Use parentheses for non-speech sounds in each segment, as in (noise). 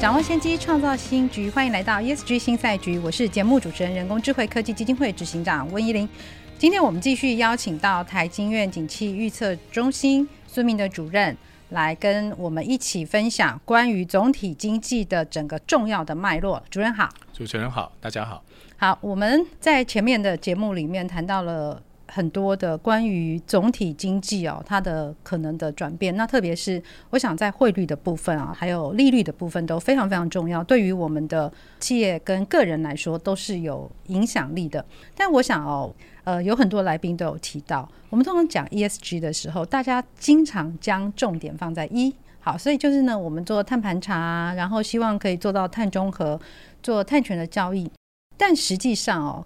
掌握先机，创造新局。欢迎来到 ESG 新赛局，我是节目主持人、人工智慧科技基金会执行长温怡玲。今天我们继续邀请到台经院景气预测中心孙明的主任来跟我们一起分享关于总体经济的整个重要的脉络。主任好，主持人好，大家好。好，我们在前面的节目里面谈到了。很多的关于总体经济哦，它的可能的转变，那特别是我想在汇率的部分啊，还有利率的部分都非常非常重要，对于我们的企业跟个人来说都是有影响力的。但我想哦，呃，有很多来宾都有提到，我们通常讲 ESG 的时候，大家经常将重点放在一，好，所以就是呢，我们做碳盘查，然后希望可以做到碳中和，做碳权的交易，但实际上哦。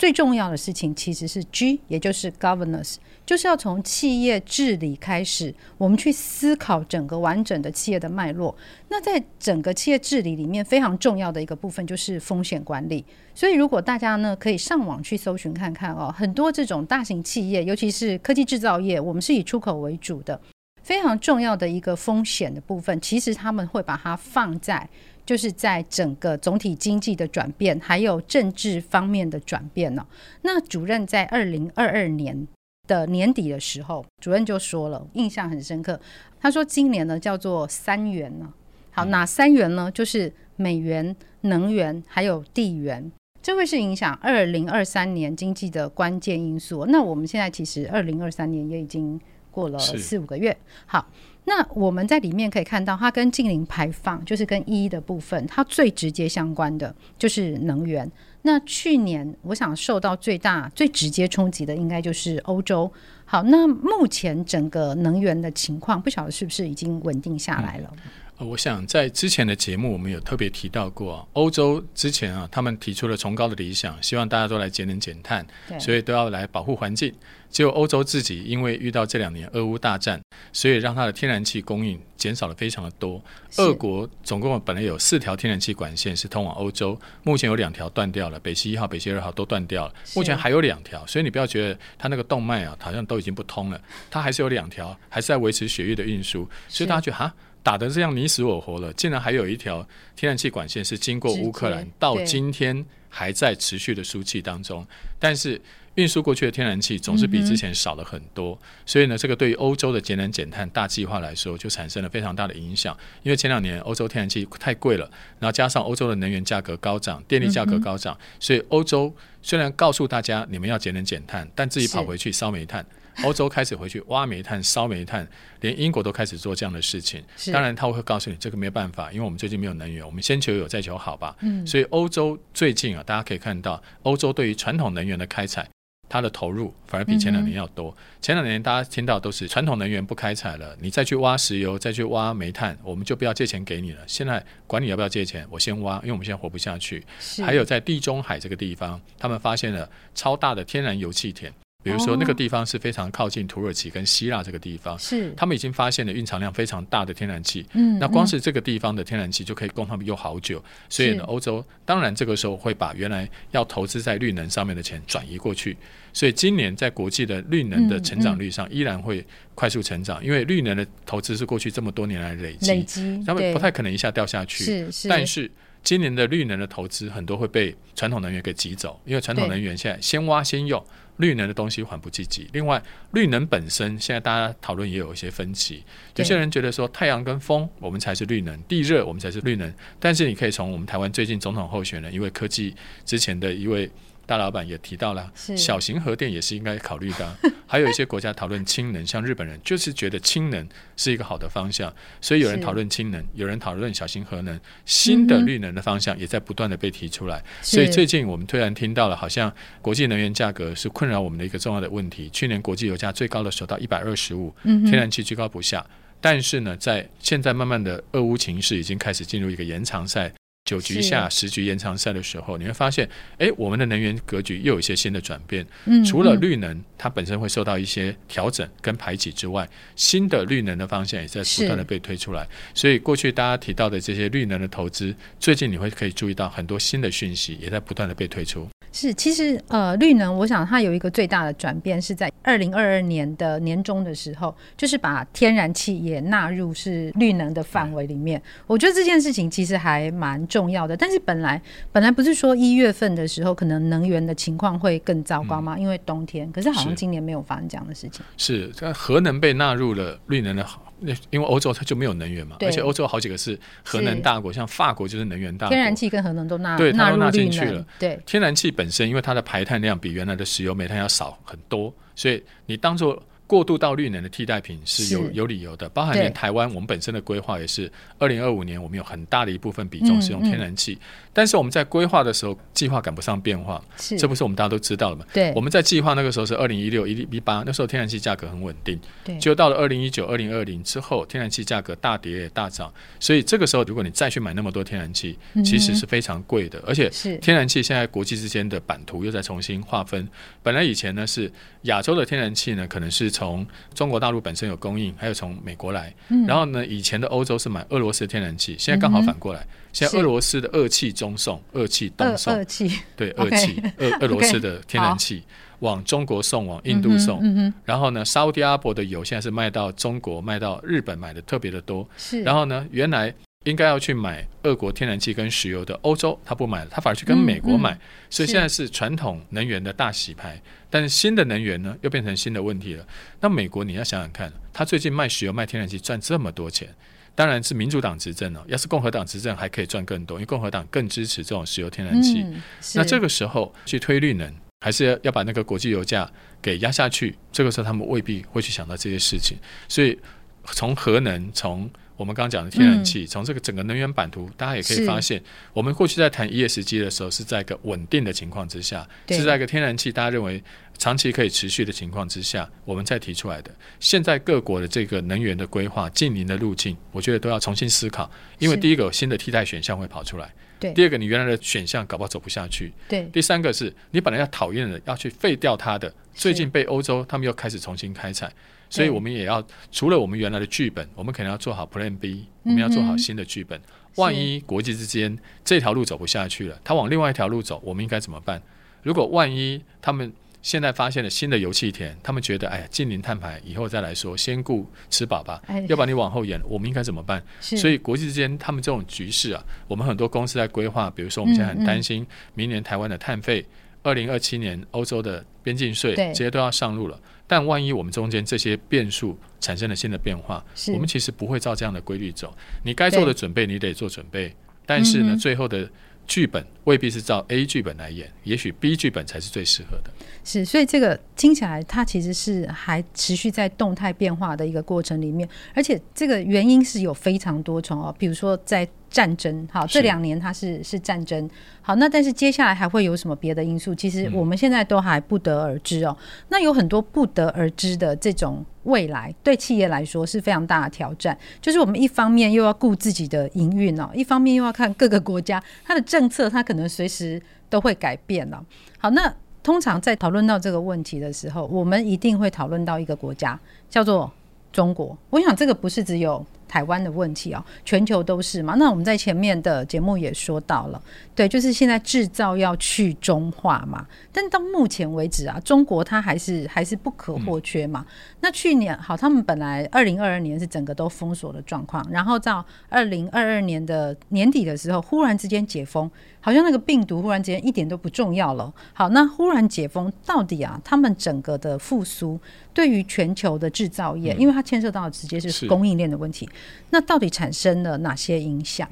最重要的事情其实是 G，也就是 governance，就是要从企业治理开始，我们去思考整个完整的企业的脉络。那在整个企业治理里面，非常重要的一个部分就是风险管理。所以，如果大家呢可以上网去搜寻看看哦，很多这种大型企业，尤其是科技制造业，我们是以出口为主的，非常重要的一个风险的部分，其实他们会把它放在。就是在整个总体经济的转变，还有政治方面的转变呢。那主任在二零二二年的年底的时候，主任就说了，印象很深刻。他说今年呢叫做三元呢。好，哪三元呢？就是美元、能源还有地缘，这会是影响二零二三年经济的关键因素。那我们现在其实二零二三年也已经过了四五个月。好。那我们在里面可以看到，它跟近零排放，就是跟一的部分，它最直接相关的就是能源。那去年我想受到最大、最直接冲击的，应该就是欧洲。好，那目前整个能源的情况，不晓得是不是已经稳定下来了？我想在之前的节目，我们有特别提到过，欧洲之前啊，他们提出了崇高的理想，希望大家都来节能减碳，所以都要来保护环境。结果欧洲自己因为遇到这两年俄乌大战，所以让它的天然气供应减少了非常的多。俄国总共本来有四条天然气管线是通往欧洲，目前有两条断掉了，北溪一号、北溪二号都断掉了，目前还有两条。所以你不要觉得它那个动脉啊，好像都已经不通了，它还是有两条，还是在维持血液的运输。所以大家觉得哈，打得这样你死我活了，竟然还有一条天然气管线是经过乌克兰，到今天还在持续的输气当中，但是。运输过去的天然气总是比之前少了很多，嗯、所以呢，这个对于欧洲的节能减碳大计划来说，就产生了非常大的影响。因为前两年欧洲天然气太贵了，然后加上欧洲的能源价格高涨，电力价格高涨，嗯、所以欧洲虽然告诉大家你们要节能减碳，但自己跑回去烧煤炭。欧洲开始回去挖煤炭、烧煤炭，连英国都开始做这样的事情。当然，他会告诉你这个没有办法，因为我们最近没有能源，我们先求有再求好吧。嗯、所以欧洲最近啊，大家可以看到，欧洲对于传统能源的开采。它的投入反而比前两年要多。嗯、前两年大家听到都是传统能源不开采了，你再去挖石油，再去挖煤炭，我们就不要借钱给你了。现在管你要不要借钱，我先挖，因为我们现在活不下去。还有在地中海这个地方，他们发现了超大的天然油气田。比如说，那个地方是非常靠近土耳其跟希腊这个地方，是他们已经发现了蕴藏量非常大的天然气。嗯，那光是这个地方的天然气就可以供他们用好久。所以呢，欧洲当然这个时候会把原来要投资在绿能上面的钱转移过去。所以今年在国际的绿能的成长率上依然会快速成长，因为绿能的投资是过去这么多年来累积，累积，他们不太可能一下掉下去。是是，但是。今年的绿能的投资很多会被传统能源给挤走，因为传统能源现在先挖先用，绿能的东西缓不济急。另外，绿能本身现在大家讨论也有一些分歧，有些人觉得说太阳跟风我们才是绿能，地热我们才是绿能。但是你可以从我们台湾最近总统候选人，一位科技之前的一位。大老板也提到了，小型核电也是应该考虑的。(laughs) 还有一些国家讨论氢能，像日本人就是觉得氢能是一个好的方向，所以有人讨论氢能，有人讨论小型核能，新的绿能的方向也在不断的被提出来。所以最近我们突然听到了，好像国际能源价格是困扰我们的一个重要的问题。去年国际油价最高的时候到一百二十五，天然气居高不下。但是呢，在现在慢慢的俄乌情势已经开始进入一个延长赛。九局下十局延长赛的时候，你会发现，哎，我们的能源格局又有一些新的转变。嗯，除了绿能它本身会受到一些调整跟排挤之外，新的绿能的方向也在不断的被推出来。所以过去大家提到的这些绿能的投资，最近你会可以注意到很多新的讯息也在不断的被推出。是，其实呃，绿能，我想它有一个最大的转变是在二零二二年的年中的时候，就是把天然气也纳入是绿能的范围里面。我觉得这件事情其实还蛮重要的。但是本来本来不是说一月份的时候可能能源的情况会更糟糕吗？嗯、因为冬天，可是好像今年没有发生这样的事情。是，这核能被纳入了绿能的。那因为欧洲它就没有能源嘛，而且欧洲好几个是核能大国，像法国就是能源大国，天然气跟核能都纳对，它都纳进去了。对，天然气本身因为它的排碳量比原来的石油、煤炭要少很多，所以你当做。过渡到绿能的替代品是有是。有理由的，包含连台湾我们本身的规划也是，二零二五年我们有很大的一部分比重是用天然气，嗯嗯、但是我们在规划的时候计划赶不上变化，是。这不是我们大家都知道的嘛？对，我们在计划那个时候是二零一六一一八，那时候天然气价格很稳定，对，就到了二零一九二零二零之后，天然气价格大跌也大涨，所以这个时候如果你再去买那么多天然气，其实是非常贵的，嗯、而且天然气现在国际之间的版图又在重新划分，本来以前呢是亚洲的天然气呢可能是从中国。大陆本身有供应，还有从美国来，嗯、然后呢，以前的欧洲是买俄罗斯的天然气，现在刚好反过来，嗯、现在俄罗斯的俄气中送，俄气东送，俄气。对，(laughs) 俄气俄俄罗斯的天然气往中国送，往印度送，然后呢，沙乌地阿拉伯的油现在是卖到中国，卖到日本买的特别的多，是，然后呢，原来。应该要去买俄国天然气跟石油的欧洲，他不买了，他反而去跟美国买，嗯嗯、所以现在是。传统能源的大洗牌。是。但是。新的能源呢，又变成新的问题了。那美国你要想想看，他最近卖石油、卖天然气赚这么多钱，当然是。民主党执政了。要是。共和党执政，还可以赚更多，因为共和党更支持这种石油天然气。嗯、那这个时候去推绿能，还是。要要把那个国际油价给压下去？这个时候他们未必会去想到这些事情。所以从核能，从我们刚刚讲的天然气，从、嗯、这个整个能源版图，大家也可以发现，我们过去在谈 ESG 的时候，是在一个稳定的情况之下，对。是在一个天然气大家认为长期可以持续的情况之下，我们再提出来的。现在各国的这个能源的规划、近邻的路径，我觉得都要重新思考，因为第一个有新的替代选项会跑出来，对；第二个你原来的选项搞不好走不下去，对；第三个是你本来要讨厌的要去废掉它的，最近被欧洲他们又开始重新开采。所以，我们也要除了我们原来的剧本，我们可能要做好 Plan B，我们要做好新的剧本。万一国际之间这条路走不下去了，他往另外一条路走，我们应该怎么办？如果万一他们现在发现了新的油气田，他们觉得哎呀，近零碳排以后再来说，先顾吃饱吧，要把你往后延，我们应该怎么办？所以，国际之间他们这种局势啊，我们很多公司在规划，比如说我们现在很担心明年台湾的碳费，二零二七年欧洲的边境税这些都要上路了。但万一我们中间这些变数产生了新的变化，我们其实不会照这样的规律走。你该做的准备，你得做准备。但是呢，嗯、最后的剧本未必是照 A 剧本来演，也许 B 剧本才是最适合的。是，所以这个听起来它其实是还持续在动态变化的一个过程里面，而且这个原因是有非常多重哦。比如说在战争，好，这两年它是是战争。好，那但是接下来还会有什么别的因素？其实我们现在都还不得而知哦。嗯、那有很多不得而知的这种未来，对企业来说是非常大的挑战。就是我们一方面又要顾自己的营运哦，一方面又要看各个国家它的政策，它可能随时都会改变了。好，那通常在讨论到这个问题的时候，我们一定会讨论到一个国家，叫做中国。我想这个不是只有。台湾的问题哦，全球都是嘛。那我们在前面的节目也说到了，对，就是现在制造要去中化嘛。但到目前为止啊，中国它还是还是不可或缺嘛。嗯、那去年好，他们本来二零二二年是整个都封锁的状况，然后到二零二二年的年底的时候，忽然之间解封，好像那个病毒忽然之间一点都不重要了。好，那忽然解封，到底啊，他们整个的复苏对于全球的制造业，嗯、因为它牵涉到直接是供应链的问题。那到底产生了哪些影响？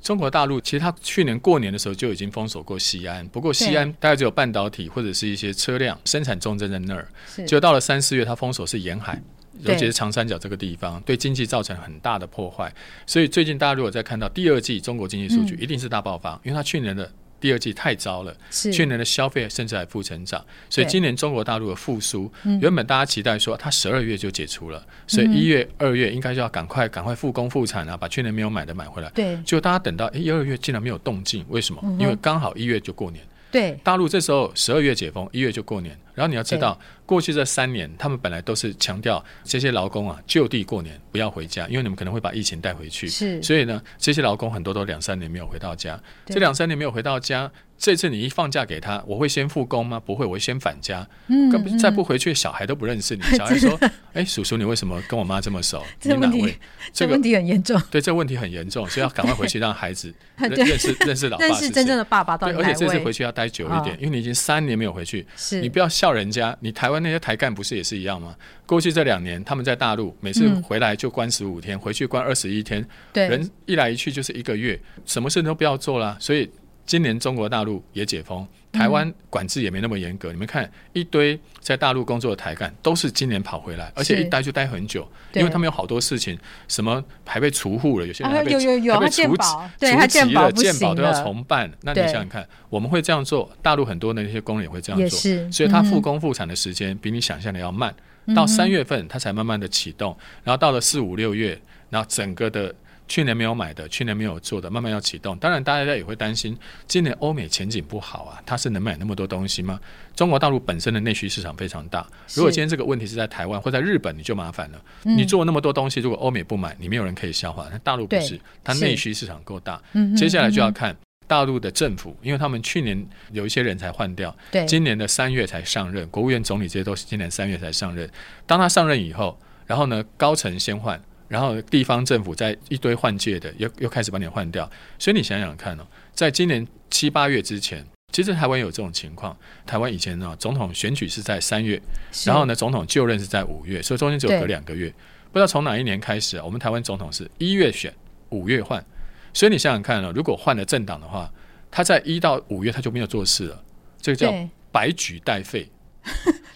中国大陆其实它去年过年的时候就已经封锁过西安，不过西安大概只有半导体或者是一些车辆生产重镇在那儿。是就到了三四月，它封锁是沿海，尤其是长三角这个地方，对经济造成很大的破坏。所以最近大家如果再看到第二季中国经济数据，一定是大爆发，因为它去年的第二季太糟了，是去年的消费甚至还负成长，所以今年中国大陆的复苏，原本大家期待说它十二月就解除了，嗯、所以一月、二月应该就要赶快赶快复工复产啊，把去年没有买的买回来。对，就大家等到一、二月竟然没有动静，为什么？嗯、因为刚好一月就过年。对，大陆这时候十二月解封，一月就过年。然后你要知道，过去这三年，他们本来都是强调这些劳工啊就地过年，不要回家，因为你们可能会把疫情带回去。是，所以呢，这些劳工很多都两三年没有回到家。这两三年没有回到家。这次你一放假给他，我会先复工吗？不会，我会先返家。嗯，嗯，再不回去，小孩都不认识你。(laughs) 小孩说：“哎，叔叔，你为什么跟我妈这么熟？(laughs) 这个、你哪位？”这个问题很严重。对，这个问题很严重，所以要赶快回去让孩子 (laughs) 认认识认识老爸，认识真正的爸爸。对，而且这次回去要待久一点，哦、因为你已经三年没有回去。是，你不要笑人家。你台湾那些台干不是也是一样吗？过去这两年他们在大陆，每次回来就关十五天，嗯、回去关二十一天。对，人一来一去就是一个月，什么事都不要做了，所以。今年中国大陆也解封，台湾管制也没那么严格。嗯、你们看，一堆在大陆工作的台干都是今年跑回来，而且一待就待很久，因为他们有好多事情，什么还被除户了，有些人还被、啊、有有有还被除除籍了，健保都要重办。那你想想看，我们会这样做，大陆很多的那些工人也会这样做，所以他复工复产的时间比你想象的要慢，嗯、到三月份他才慢慢的启动，然后到了四五六月，然后整个的。去年没有买的，去年没有做的，慢慢要启动。当然，大家也会担心，今年欧美前景不好啊，它是能买那么多东西吗？中国大陆本身的内需市场非常大，如果今天这个问题是在台湾或在日本，你就麻烦了。你做那么多东西，如果欧美不买，你没有人可以消化。那大陆不是，它内需市场够大。接下来就要看大陆的政府，因为他们去年有一些人才换掉，今年的三月才上任，国务院总理这些都是今年三月才上任。当他上任以后，然后呢，高层先换。然后地方政府在一堆换届的，又又开始把你换掉，所以你想想看哦，在今年七八月之前，其实台湾有这种情况。台湾以前呢，总统选举是在三月，然后呢，总统就任是在五月，所以中间只有隔两个月。不知道从哪一年开始啊，我们台湾总统是一月选，五月换。所以你想想看呢，如果换了政党的话，他在一到五月他就没有做事了，这个叫白举待废。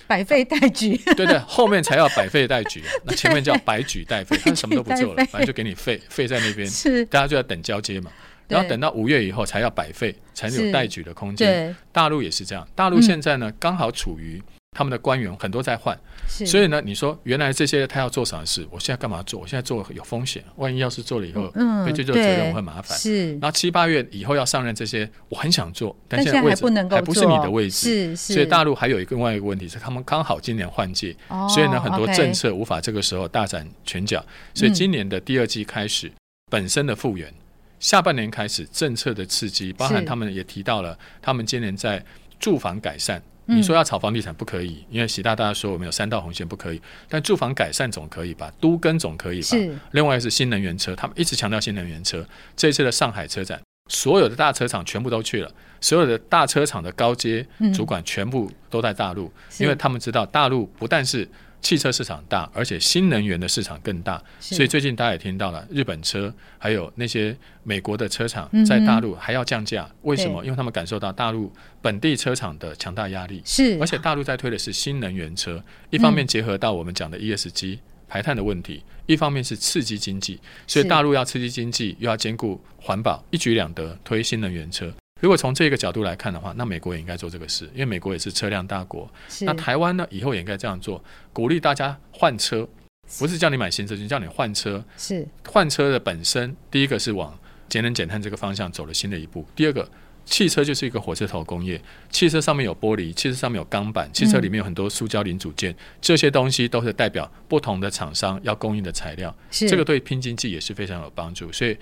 (laughs) 百废待举，对对，后面才要百废待举，(laughs) 那前面叫百举待废，他什么都不做了，反正就给你废废在那边，是。大家就要等交接嘛，然后等到五月以后才要百废，才有待举的空间。大陆也是这样，大陆现在呢刚好处于。他们的官员很多在换，所以呢，你说原来这些他要做啥事？我现在干嘛做？我现在做有风险，万一要是做了以后，被追究责任会麻烦。是，然后七八月以后要上任这些，我很想做，但现在位置还不是你的位置。是是。所以大陆还有一个另外一个问题是，他们刚好今年换届，所以呢，很多政策无法这个时候大展拳脚。所以今年的第二季开始，本身的复原，下半年开始政策的刺激，包含他们也提到了，他们今年在住房改善。你说要炒房地产不可以，因为习大大说我们有三道红线不可以，但住房改善总可以吧？都跟总可以吧？是。另外是新能源车，他们一直强调新能源车。这一次的上海车展，所有的大车厂全部都去了，所有的大车厂的高阶主管全部都在大陆，因为他们知道大陆不但是。汽车市场大，而且新能源的市场更大，所以最近大家也听到了，日本车还有那些美国的车厂在大陆还要降价，嗯、为什么？因为他们感受到大陆本地车厂的强大压力，是，而且大陆在推的是新能源车，一方面结合到我们讲的 ESG 排碳的问题，一方面是刺激经济，所以大陆要刺激经济，又要兼顾环保，一举两得，推新能源车。如果从这个角度来看的话，那美国也应该做这个事，因为美国也是车辆大国。那台湾呢，以后也应该这样做，鼓励大家换车，不是叫你买新车，就叫你换车。是换车的本身，第一个是往节能减碳这个方向走了新的一步。第二个，汽车就是一个火车头工业，汽车上面有玻璃，汽车上面有钢板，汽车里面有很多塑胶零组件，嗯、这些东西都是代表不同的厂商要供应的材料。这个对拼经济也是非常有帮助，所以。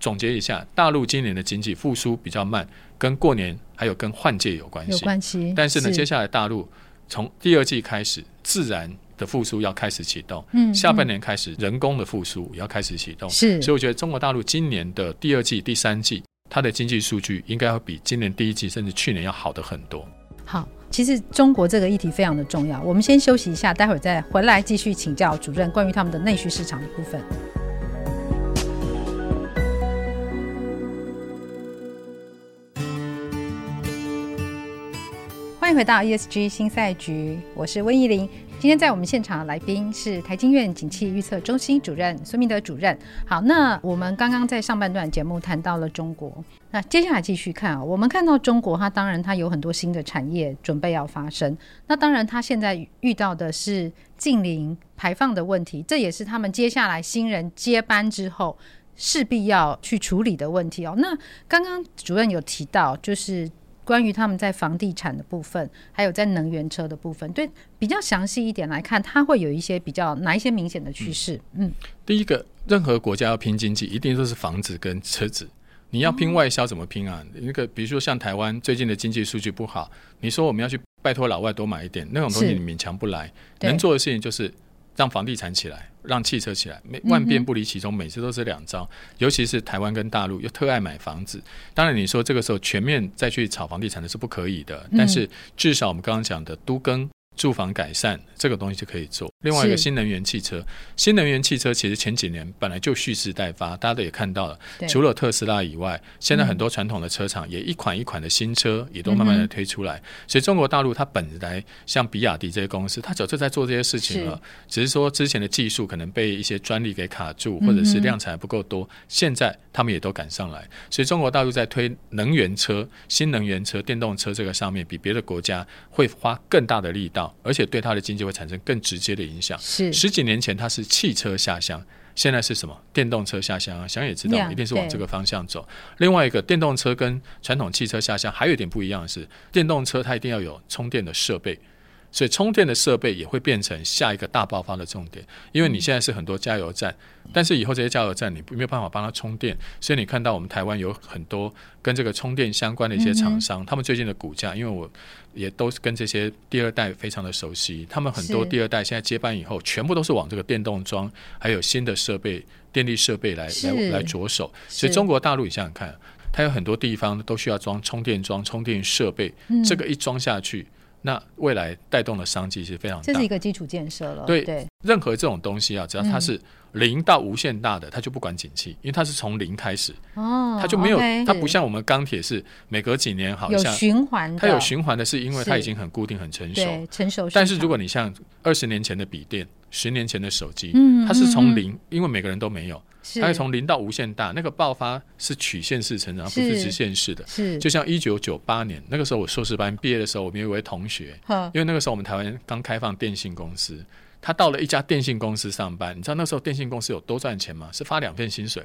总结一下，大陆今年的经济复苏比较慢，跟过年还有跟换届有关系。有关系。但是呢，是接下来大陆从第二季开始，自然的复苏要开始启动。嗯。下半年开始，人工的复苏也要开始启动。是。所以我觉得中国大陆今年的第二季、第三季，它的经济数据应该会比今年第一季甚至去年要好的很多。好，其实中国这个议题非常的重要。我们先休息一下，待会儿再回来继续请教主任关于他们的内需市场的部分。欢迎回到 ESG 新赛局，我是温怡玲。今天在我们现场的来宾是台经院景气预测中心主任孙明德主任。好，那我们刚刚在上半段节目谈到了中国，那接下来继续看啊，我们看到中国，它当然它有很多新的产业准备要发生。那当然，它现在遇到的是近零排放的问题，这也是他们接下来新人接班之后势必要去处理的问题哦。那刚刚主任有提到，就是。关于他们在房地产的部分，还有在能源车的部分，对比较详细一点来看，它会有一些比较哪一些明显的趋势？嗯，第一个，任何国家要拼经济，一定都是房子跟车子。你要拼外销怎么拼啊？那个比如说像台湾最近的经济数据不好，你说我们要去拜托老外多买一点，那种东西你勉强不来。能做的事情就是。让房地产起来，让汽车起来，每万变不离其宗，每次都是两招。嗯、尤其是台湾跟大陆又特爱买房子，当然你说这个时候全面再去炒房地产的是不可以的，但是至少我们刚刚讲的都更。住房改善这个东西就可以做。另外一个新能源汽车，新能源汽车其实前几年本来就蓄势待发，大家都也看到了。除了特斯拉以外，现在很多传统的车厂也一款一款的新车也都慢慢的推出来。嗯、所以中国大陆它本来像比亚迪这些公司，它早就在做这些事情了，是只是说之前的技术可能被一些专利给卡住，或者是量产不够多。嗯、现在他们也都赶上来，所以中国大陆在推能源车、新能源车、电动车这个上面，比别的国家会花更大的力道。而且对它的经济会产生更直接的影响。是十几年前它是汽车下乡，现在是什么？电动车下乡啊，想也知道，一定是往这个方向走。另外一个，电动车跟传统汽车下乡还有一点不一样的是，电动车它一定要有充电的设备。所以充电的设备也会变成下一个大爆发的重点，因为你现在是很多加油站，但是以后这些加油站你没有办法帮它充电，所以你看到我们台湾有很多跟这个充电相关的一些厂商，他们最近的股价，因为我也都是跟这些第二代非常的熟悉，他们很多第二代现在接班以后，全部都是往这个电动桩还有新的设备、电力设备来来来着手。所以中国大陆你想想看，它有很多地方都需要装充电桩、充电设备，这个一装下去。那未来带动的商机是非常大，这是一个基础建设了。对对，任何这种东西啊，只要它是零到无限大的，它就不管景气，因为它是从零开始。哦，它就没有，它不像我们钢铁是每隔几年好像有循环，它有循环的是因为它已经很固定、很成熟。成熟。但是如果你像二十年前的笔电，十年前的手机，它是从零，因为每个人都没有。它是从零到无限大，那个爆发是曲线式成长，不是直线式的。是，就像一九九八年那个时候，我硕士班毕业的时候，我们有一位同学，因为那个时候我们台湾刚开放电信公司，他到了一家电信公司上班。你知道那时候电信公司有多赚钱吗？是发两份薪水。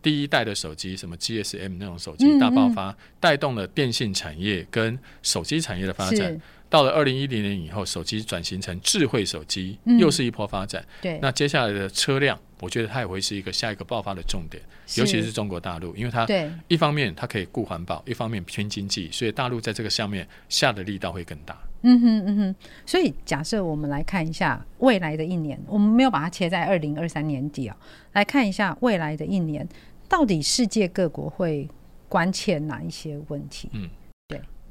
第一代的手机，什么 GSM 那种手机大爆发，带动了电信产业跟手机产业的发展。到了二零一零年以后，手机转型成智慧手机，又是一波发展。对，那接下来的车辆。我觉得它也会是一个下一个爆发的重点，尤其是中国大陆，因为它一方面它可以顾环保，一方面拼经济，所以大陆在这个上面下的力道会更大。嗯哼嗯哼，所以假设我们来看一下未来的一年，我们没有把它切在二零二三年底啊，来看一下未来的一年，到底世界各国会关切哪一些问题？嗯。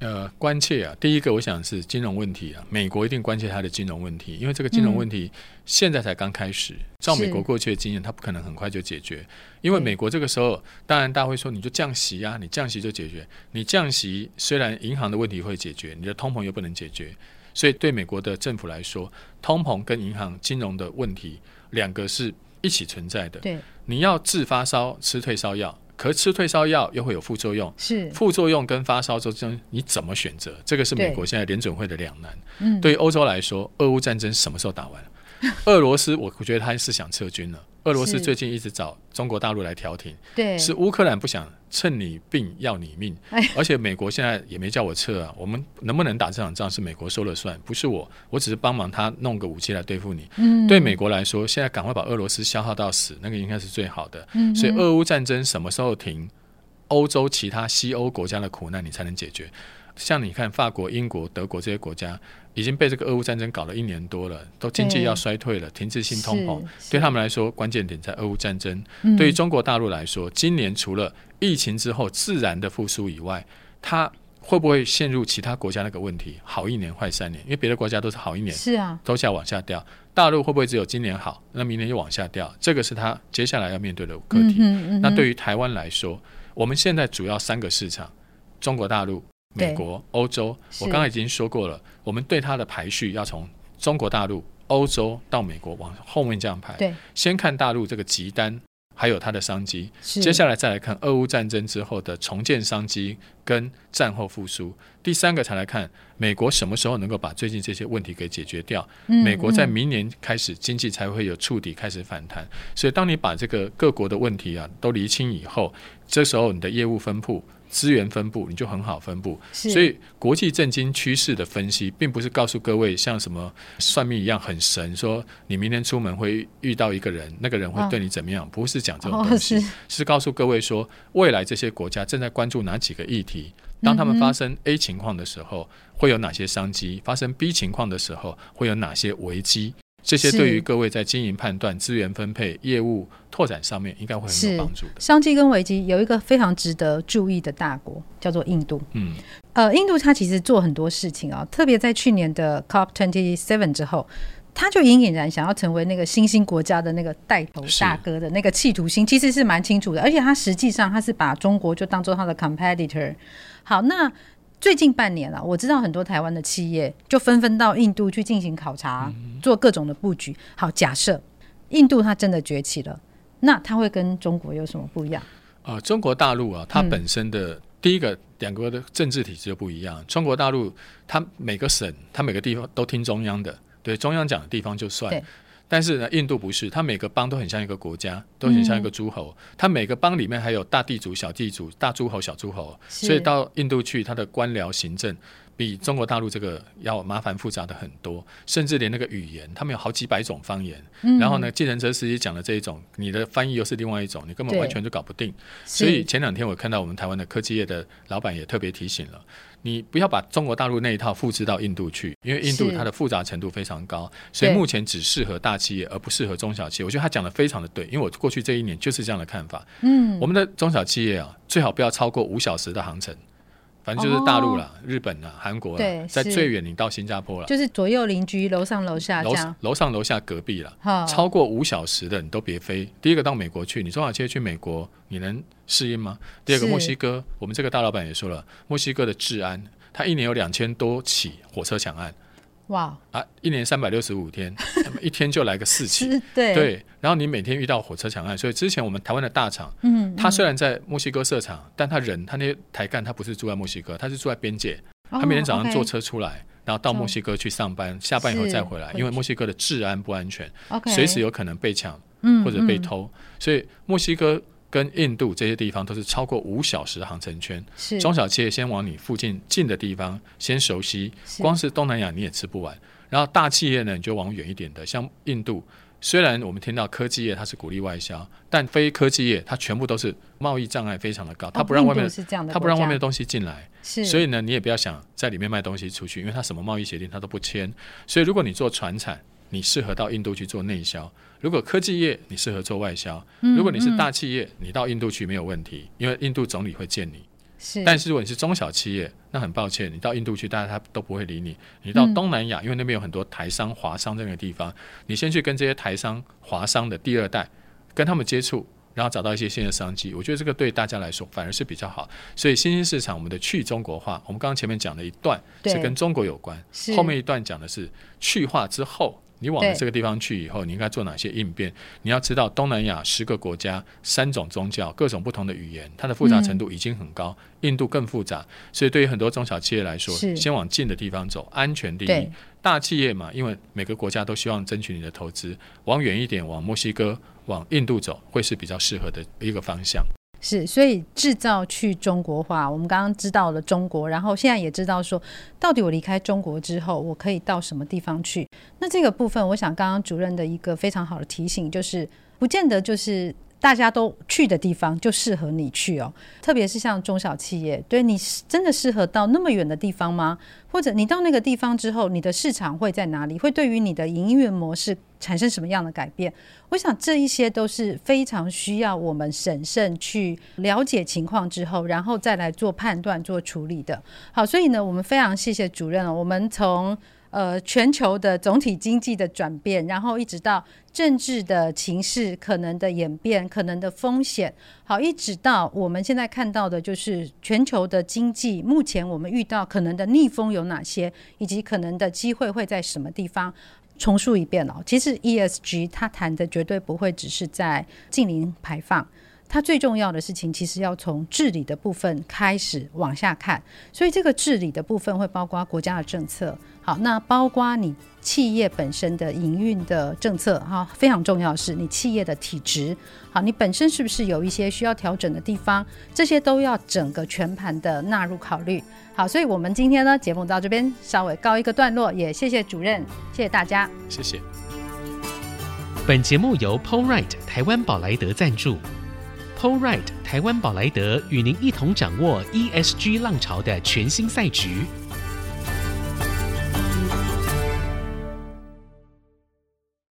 呃，关切啊，第一个我想是金融问题啊，美国一定关切它的金融问题，因为这个金融问题现在才刚开始。照美国过去的经验，它不可能很快就解决，因为美国这个时候，当然大家会说，你就降息啊，你降息就解决。你降息虽然银行的问题会解决，你的通膨又不能解决，所以对美国的政府来说，通膨跟银行金融的问题两个是一起存在的。对，你要治发烧吃退烧药。可是吃退烧药又会有副作用，是副作用跟发烧之间你怎么选择？这个是美国现在联准会的两难。嗯，对于欧洲来说，俄乌战争什么时候打完？(laughs) 俄罗斯，我我觉得他是想撤军了。俄罗斯最近一直找中国大陆来调停，对，是乌克兰不想趁你病要你命，而且美国现在也没叫我撤啊。我们能不能打这场仗是美国说了算，不是我，我只是帮忙他弄个武器来对付你。嗯，对美国来说，现在赶快把俄罗斯消耗到死，那个应该是最好的。嗯，所以俄乌战争什么时候停？欧洲其他西欧国家的苦难你才能解决。像你看，法国、英国、德国这些国家已经被这个俄乌战争搞了一年多了，都经济要衰退了，停滞性通膨，对他们来说，关键点在俄乌战争。嗯、对于中国大陆来说，今年除了疫情之后自然的复苏以外，它会不会陷入其他国家那个问题？好一年坏三年，因为别的国家都是好一年，是啊，都下往下掉。大陆会不会只有今年好，那明年又往下掉？这个是他接下来要面对的课题。嗯嗯、那对于台湾来说，我们现在主要三个市场：中国大陆。美国、欧洲，我刚才已经说过了，我们对它的排序要从中国大陆、欧洲到美国往后面这样排。对，先看大陆这个急单。还有它的商机，接下来再来看俄乌战争之后的重建商机跟战后复苏。第三个才来看美国什么时候能够把最近这些问题给解决掉。美国在明年开始经济才会有触底开始反弹。所以当你把这个各国的问题啊都厘清以后，这时候你的业务分布。资源分布你就很好分布，所以国际政经趋势的分析，并不是告诉各位像什么算命一样很神，说你明天出门会遇到一个人，那个人会对你怎么样，不是讲这种东西，是，是告诉各位说未来这些国家正在关注哪几个议题，当他们发生 A 情况的时候，会有哪些商机，发生 B 情况的时候，会有哪些危机。这些对于各位在经营判断、资源分配、业务拓展上面，应该会很有帮助的。商机跟危机有一个非常值得注意的大国，叫做印度。嗯，呃，印度它其实做很多事情啊，特别在去年的 COP twenty seven 之后，他就隐隐然想要成为那个新兴国家的那个带头大哥的那个企图心，其实是蛮清楚的。而且他实际上他是把中国就当做他的 competitor。好，那。最近半年了、啊，我知道很多台湾的企业就纷纷到印度去进行考察，做各种的布局。好，假设印度它真的崛起了，那它会跟中国有什么不一样？呃，中国大陆啊，它本身的第一个两国的政治体制就不一样。嗯、中国大陆它每个省、它每个地方都听中央的，对中央讲的地方就算。但是呢，印度不是，它每个邦都很像一个国家，都很像一个诸侯。它每个邦里面还有大地主、小地主、大诸侯、小诸侯，所以到印度去，它的官僚行政比中国大陆这个要麻烦复杂的很多，甚至连那个语言，他们有好几百种方言。然后呢，计程车司机讲的这一种，你的翻译又是另外一种，你根本完全就搞不定。所以前两天我看到我们台湾的科技业的老板也特别提醒了。你不要把中国大陆那一套复制到印度去，因为印度它的复杂程度非常高，所以目前只适合大企业，而不适合中小企业。我觉得他讲的非常的对，因为我过去这一年就是这样的看法。嗯，我们的中小企业啊，最好不要超过五小时的航程。反正就是大陆啦、哦、日本啦、韩国啦，在最远你到新加坡了，就是左右邻居，楼上楼下这样，楼上楼下隔壁了。超过五小时的你都别飞。第一个到美国去，你中小企业去美国，你能适应吗？第二个墨西哥，我们这个大老板也说了，墨西哥的治安，他一年有两千多起火车抢案。哇。啊！一年三百六十五天，一天就来个四起，(laughs) 对。对。然后你每天遇到火车抢案，所以之前我们台湾的大厂，嗯，他虽然在墨西哥设厂，但他人他那些台干他不是住在墨西哥，他是住在边界，他每天早上坐车出来，然后到墨西哥去上班，下班以后再回来，因为墨西哥的治安不安全，随时有可能被抢，或者被偷，所以墨西哥。跟印度这些地方都是超过五小时航程圈，是中小企业先往你附近近的地方先熟悉，光是东南亚你也吃不完。然后大企业呢，你就往远一点的，像印度。虽然我们听到科技业它是鼓励外销，但非科技业它全部都是贸易障碍非常的高，它不让外面它不让外面的东西进来，所以呢，你也不要想在里面卖东西出去，因为它什么贸易协定它都不签。所以如果你做船产，你适合到印度去做内销。如果科技业，你适合做外销；如果你是大企业，你到印度去没有问题，因为印度总理会见你。是，但是如果你是中小企业，那很抱歉，你到印度去，大家他都不会理你。你到东南亚，因为那边有很多台商、华商这个地方，你先去跟这些台商、华商的第二代跟他们接触，然后找到一些新的商机。我觉得这个对大家来说反而是比较好。所以新兴市场，我们的去中国化，我们刚刚前面讲了一段是跟中国有关，后面一段讲的是去化之后。你往这个地方去以后，你应该做哪些应变？你要知道，东南亚十个国家，三种宗教，各种不同的语言，它的复杂程度已经很高。嗯、印度更复杂，所以对于很多中小企业来说，先往近的地方走，安全第一。大企业嘛，因为每个国家都希望争取你的投资，往远一点，往墨西哥、往印度走，会是比较适合的一个方向。是，所以制造去中国化，我们刚刚知道了中国，然后现在也知道说，到底我离开中国之后，我可以到什么地方去？那这个部分，我想刚刚主任的一个非常好的提醒，就是不见得就是大家都去的地方就适合你去哦，特别是像中小企业，对你真的适合到那么远的地方吗？或者你到那个地方之后，你的市场会在哪里？会对于你的营运模式产生什么样的改变？我想这一些都是非常需要我们审慎去了解情况之后，然后再来做判断、做处理的。好，所以呢，我们非常谢谢主任了。我们从呃全球的总体经济的转变，然后一直到政治的情势可能的演变、可能的风险，好，一直到我们现在看到的就是全球的经济，目前我们遇到可能的逆风有哪些，以及可能的机会会在什么地方。重述一遍哦，其实 ESG 它谈的绝对不会只是在净零排放，它最重要的事情其实要从治理的部分开始往下看，所以这个治理的部分会包括国家的政策。好，那包括你企业本身的营运的政策哈，非常重要的是你企业的体质，好，你本身是不是有一些需要调整的地方，这些都要整个全盘的纳入考虑。好，所以我们今天呢节目到这边稍微告一个段落，也谢谢主任，谢谢大家，谢谢。本节目由 Polright 台湾宝莱德赞助，Polright 台湾宝莱德与您一同掌握 ESG 浪潮的全新赛局。